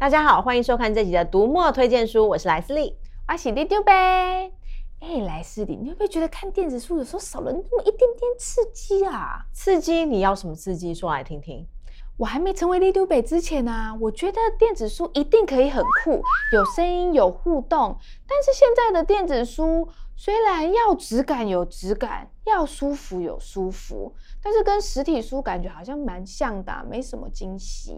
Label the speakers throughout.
Speaker 1: 大家好，欢迎收看这集的读墨推荐书，我是莱斯利，
Speaker 2: 我是里长伯。哎，莱斯利，你会不会觉得看电子书有时候少了那么一点点刺激啊？
Speaker 1: 刺激？你要什么刺激？说来听听。
Speaker 2: 我还没成为里长伯之前啊，我觉得电子书一定可以很酷，有声音，有互动。但是现在的电子书虽然要质感有质感，要舒服有舒服，但是跟实体书感觉好像蛮像的，没什么惊喜。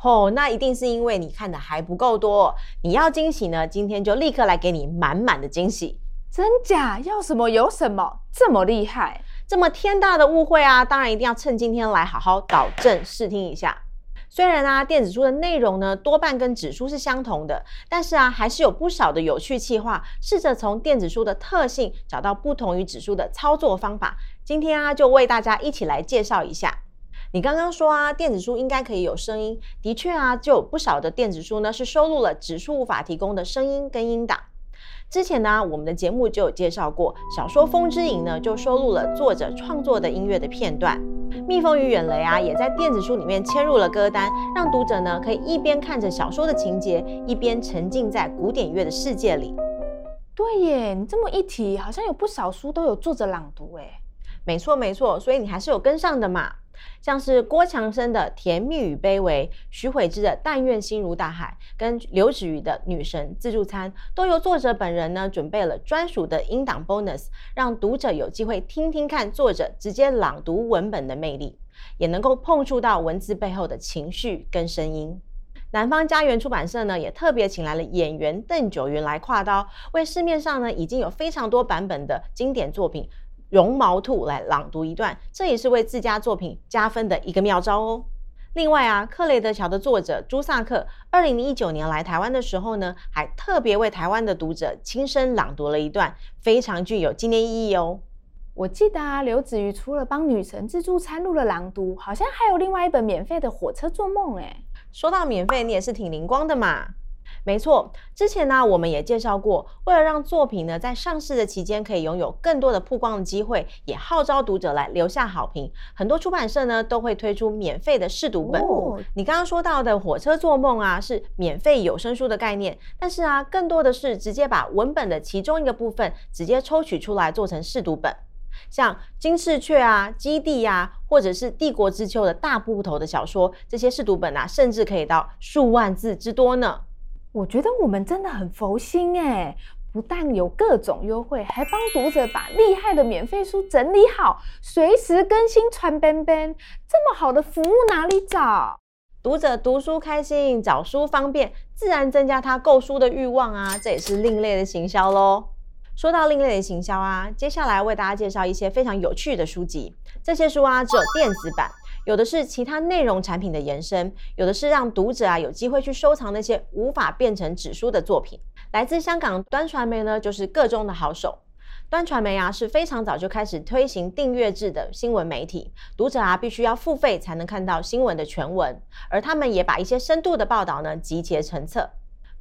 Speaker 1: 哦，那一定是因为你看的还不够多。你要惊喜呢，今天就立刻来给你满满的惊喜。
Speaker 2: 真假？要什么有什么，这么厉害。
Speaker 1: 这么天大的误会啊，当然一定要趁今天来好好导正视听一下。虽然啊，电子书的内容呢多半跟纸书是相同的，但是啊，还是有不少的有趣企划，试着从电子书的特性找到不同于纸书的操作方法。今天啊，就为大家一起来介绍一下。你刚刚说啊，电子书应该可以有声音，的确啊，就有不少的电子书呢是收录了纸书无法提供的声音跟音档。之前呢，我们的节目就有介绍过，小说《风之影》呢就收录了作者创作的音乐的片段，《蜜蜂与远雷》啊也在电子书里面嵌入了歌单，让读者呢可以一边看着小说的情节，一边沉浸在古典乐的世界里。
Speaker 2: 对耶，你这么一提，好像有不少书都有作者朗读诶。
Speaker 1: 没错没错，所以你还是有跟上的嘛。像是郭强生的《甜蜜与卑微》，徐悔之的《但愿心如大海》，跟刘芷瑜的《女神自助餐》，都由作者本人呢准备了专属的音档 bonus，让读者有机会听听看作者直接朗读文本的魅力，也能够碰触到文字背后的情绪跟声音。南方家园出版社呢也特别请来了演员邓九云来跨刀，为市面上呢已经有非常多版本的经典作品。绒毛兔来朗读一段，这也是为自家作品加分的一个妙招哦。另外啊，克雷德桥的作者朱萨克，二零一九年来台湾的时候呢，还特别为台湾的读者亲身朗读了一段，非常具有纪念意义哦。
Speaker 2: 我记得啊，刘子瑜除了帮女神自助餐录了朗读，好像还有另外一本免费的火车做梦诶。
Speaker 1: 说到免费，你也是挺灵光的嘛。没错，之前呢，我们也介绍过，为了让作品呢在上市的期间可以拥有更多的曝光的机会，也号召读者来留下好评。很多出版社呢都会推出免费的试读本。哦，你刚刚说到的《火车做梦》啊，是免费有声书的概念，但是啊，更多的是直接把文本的其中一个部分直接抽取出来做成试读本。像《金翅雀》啊，《基地》呀，或者是《帝国之秋》的大部头的小说，这些试读本啊，甚至可以到数万字之多呢。
Speaker 2: 我觉得我们真的很佛心哎，不但有各种优惠，还帮读者把厉害的免费书整理好，随时更新传便便。这么好的服务哪里找？
Speaker 1: 读者读书开心，找书方便，自然增加他购书的欲望啊！这也是另类的行销喽。说到另类的行销啊，接下来为大家介绍一些非常有趣的书籍。这些书啊，只有电子版。有的是其他内容产品的延伸，有的是让读者啊有机会去收藏那些无法变成纸书的作品。来自香港端传媒呢，就是个中的好手。端传媒啊是非常早就开始推行订阅制的新闻媒体，读者啊必须要付费才能看到新闻的全文，而他们也把一些深度的报道呢集结成册。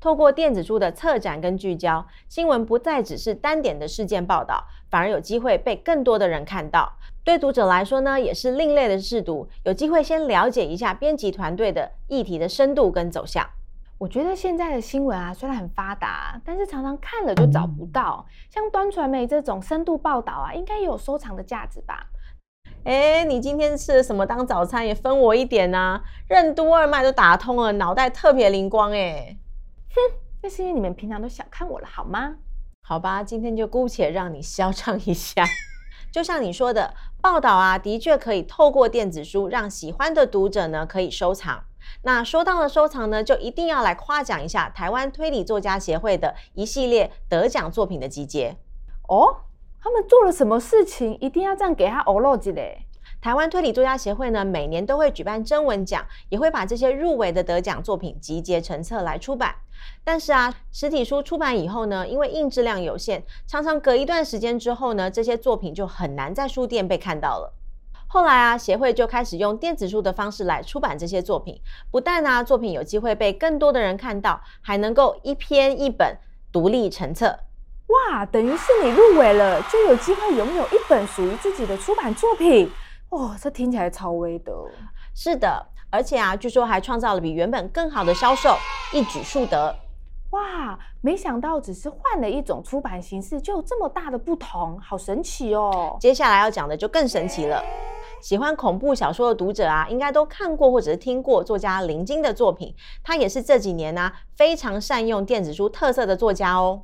Speaker 1: 透过电子书的策展跟聚焦，新闻不再只是单点的事件报道，反而有机会被更多的人看到。对读者来说呢，也是另类的试读，有机会先了解一下编辑团队的议题的深度跟走向。
Speaker 2: 我觉得现在的新闻啊，虽然很发达，但是常常看了就找不到。像端传媒这种深度报道啊，应该也有收藏的价值吧？
Speaker 1: 哎，你今天吃了什么当早餐？也分我一点啊！任督二脉都打通了，脑袋特别灵光哎。
Speaker 2: 哼，那是因为你们平常都小看我了，好吗？
Speaker 1: 好吧，今天就姑且让你嚣张一下。就像你说的，报道啊，的确可以透过电子书让喜欢的读者呢可以收藏。那说到了收藏呢，就一定要来夸奖一下台湾推理作家协会的一系列得奖作品的集结
Speaker 2: 哦。他们做了什么事情，一定要这样给他欧罗吉嘞？
Speaker 1: 台湾推理作家协会呢，每年都会举办征文奖，也会把这些入围的得奖作品集结成册来出版。但是啊，实体书出版以后呢，因为印制量有限，常常隔一段时间之后呢，这些作品就很难在书店被看到了。后来啊，协会就开始用电子书的方式来出版这些作品，不但啊作品有机会被更多的人看到，还能够一篇一本独立成册。
Speaker 2: 哇，等于是你入围了，就有机会拥有一本属于自己的出版作品。哦，这听起来超威的。
Speaker 1: 是的，而且啊，据说还创造了比原本更好的销售，一举数得。
Speaker 2: 哇，没想到只是换了一种出版形式，就有这么大的不同，好神奇哦！
Speaker 1: 接下来要讲的就更神奇了。喜欢恐怖小说的读者啊，应该都看过或者是听过作家林晶的作品。他也是这几年呢、啊、非常善用电子书特色的作家哦。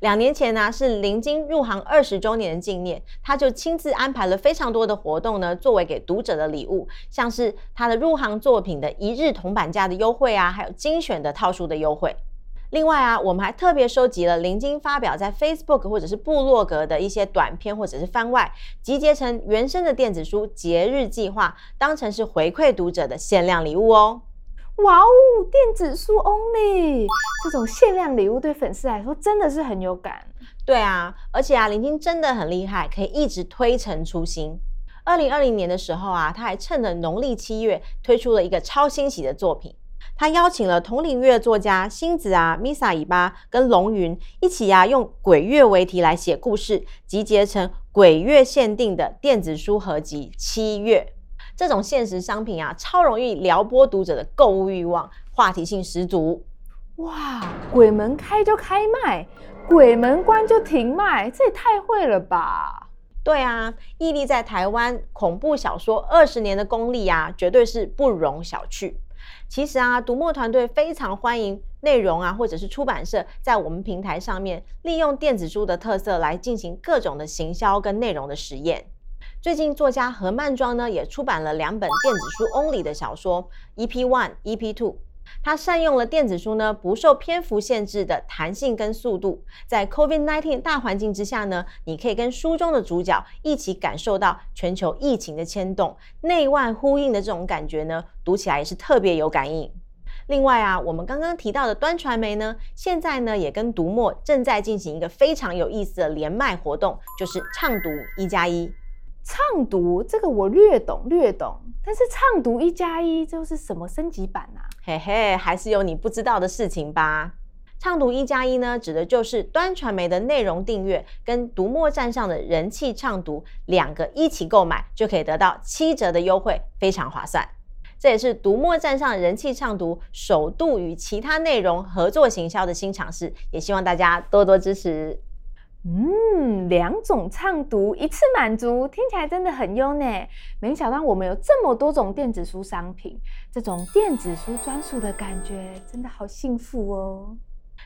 Speaker 1: 两年前呢、是林晶入行二十周年的纪念，他就亲自安排了非常多的活动呢，作为给读者的礼物，像是他的入行作品的一日铜板价的优惠啊，还有精选的套书的优惠。另外啊，我们还特别收集了林经发表在 Facebook 或者是部落格的一些短篇或者是番外，集结成原生的电子书节日计划，当成是回馈读者的限量礼物哦。
Speaker 2: 哇哦，电子书 only 这种限量礼物对粉丝来说真的是很有感。
Speaker 1: 对啊，而且啊，林经真的很厉害，可以一直推陈出新。二零二零年的时候啊，他还趁着农历七月推出了一个超新奇的作品。他邀请了同领域作家星子啊、Misa 尾巴跟龙云一起呀、啊，用鬼月为题来写故事，集结成鬼月限定的电子书合集《七月》。这种限时商品啊，超容易撩拨读者的购物欲望，话题性十足。
Speaker 2: 哇，鬼门开就开卖，鬼门关就停卖，这也太会了吧？
Speaker 1: 对啊，屹立在台湾恐怖小说二十年的功力啊，绝对是不容小觑。其实啊，读墨团队非常欢迎内容啊，或者是出版社在我们平台上面利用电子书的特色来进行各种的行销跟内容的实验。最近作家何曼庄呢也出版了两本电子书 only 的小说，EP One、EP Two。他善用了电子书呢，不受篇幅限制的弹性跟速度，在 COVID-19 大环境之下呢，你可以跟书中的主角一起感受到全球疫情的牵动，内外呼应的这种感觉呢，读起来也是特别有感应。另外啊，我们刚刚提到的端传媒呢，现在呢也跟读墨正在进行一个非常有意思的连麦活动，就是畅读一加一。
Speaker 2: 畅读这个我略懂略懂，但是畅读一加一就是什么升级版啊？
Speaker 1: 嘿嘿，还是有你不知道的事情吧？畅读一加一呢，指的就是端传媒的内容订阅跟读墨站上的人气畅读两个一起购买，就可以得到七折的优惠，非常划算。这也是读墨站上人气畅读首度与其他内容合作行销的新尝试，也希望大家多多支持。
Speaker 2: 嗯，两种畅读一次满足，听起来真的很优呢。没想到我们有这么多种电子书商品，这种电子书专属的感觉真的好幸福哦。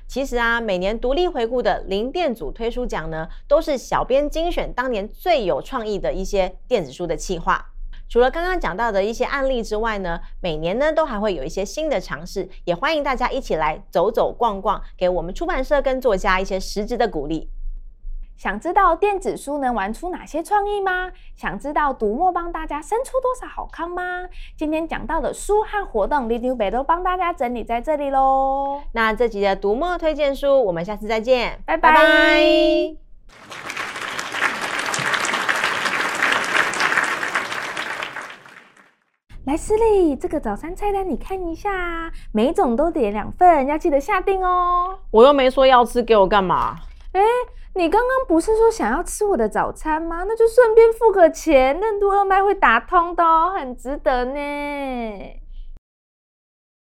Speaker 1: 其实啊，每年独立回顾的零电组推书奖呢，都是小编精选当年最有创意的一些电子书的企划。除了刚刚讲到的一些案例之外呢，每年呢都还会有一些新的尝试，也欢迎大家一起来走走逛逛，给我们出版社跟作家一些实质的鼓励。
Speaker 2: 想知道电子书能玩出哪些创意吗？想知道读墨帮大家生出多少好康吗？今天讲到的书和活动，Little Bear 都帮大家整理在这里喽。
Speaker 1: 那这集的读墨推荐书，我们下次再见，
Speaker 2: 拜拜。拜拜。来，思丽，这个早餐菜单你看一下，每种都点两份，要记得下订哦。
Speaker 1: 我又没说要吃，给我干嘛？
Speaker 2: 哎。你刚刚不是说想要吃我的早餐吗？那就顺便付个钱，任督二脉会打通的哦，很值得呢。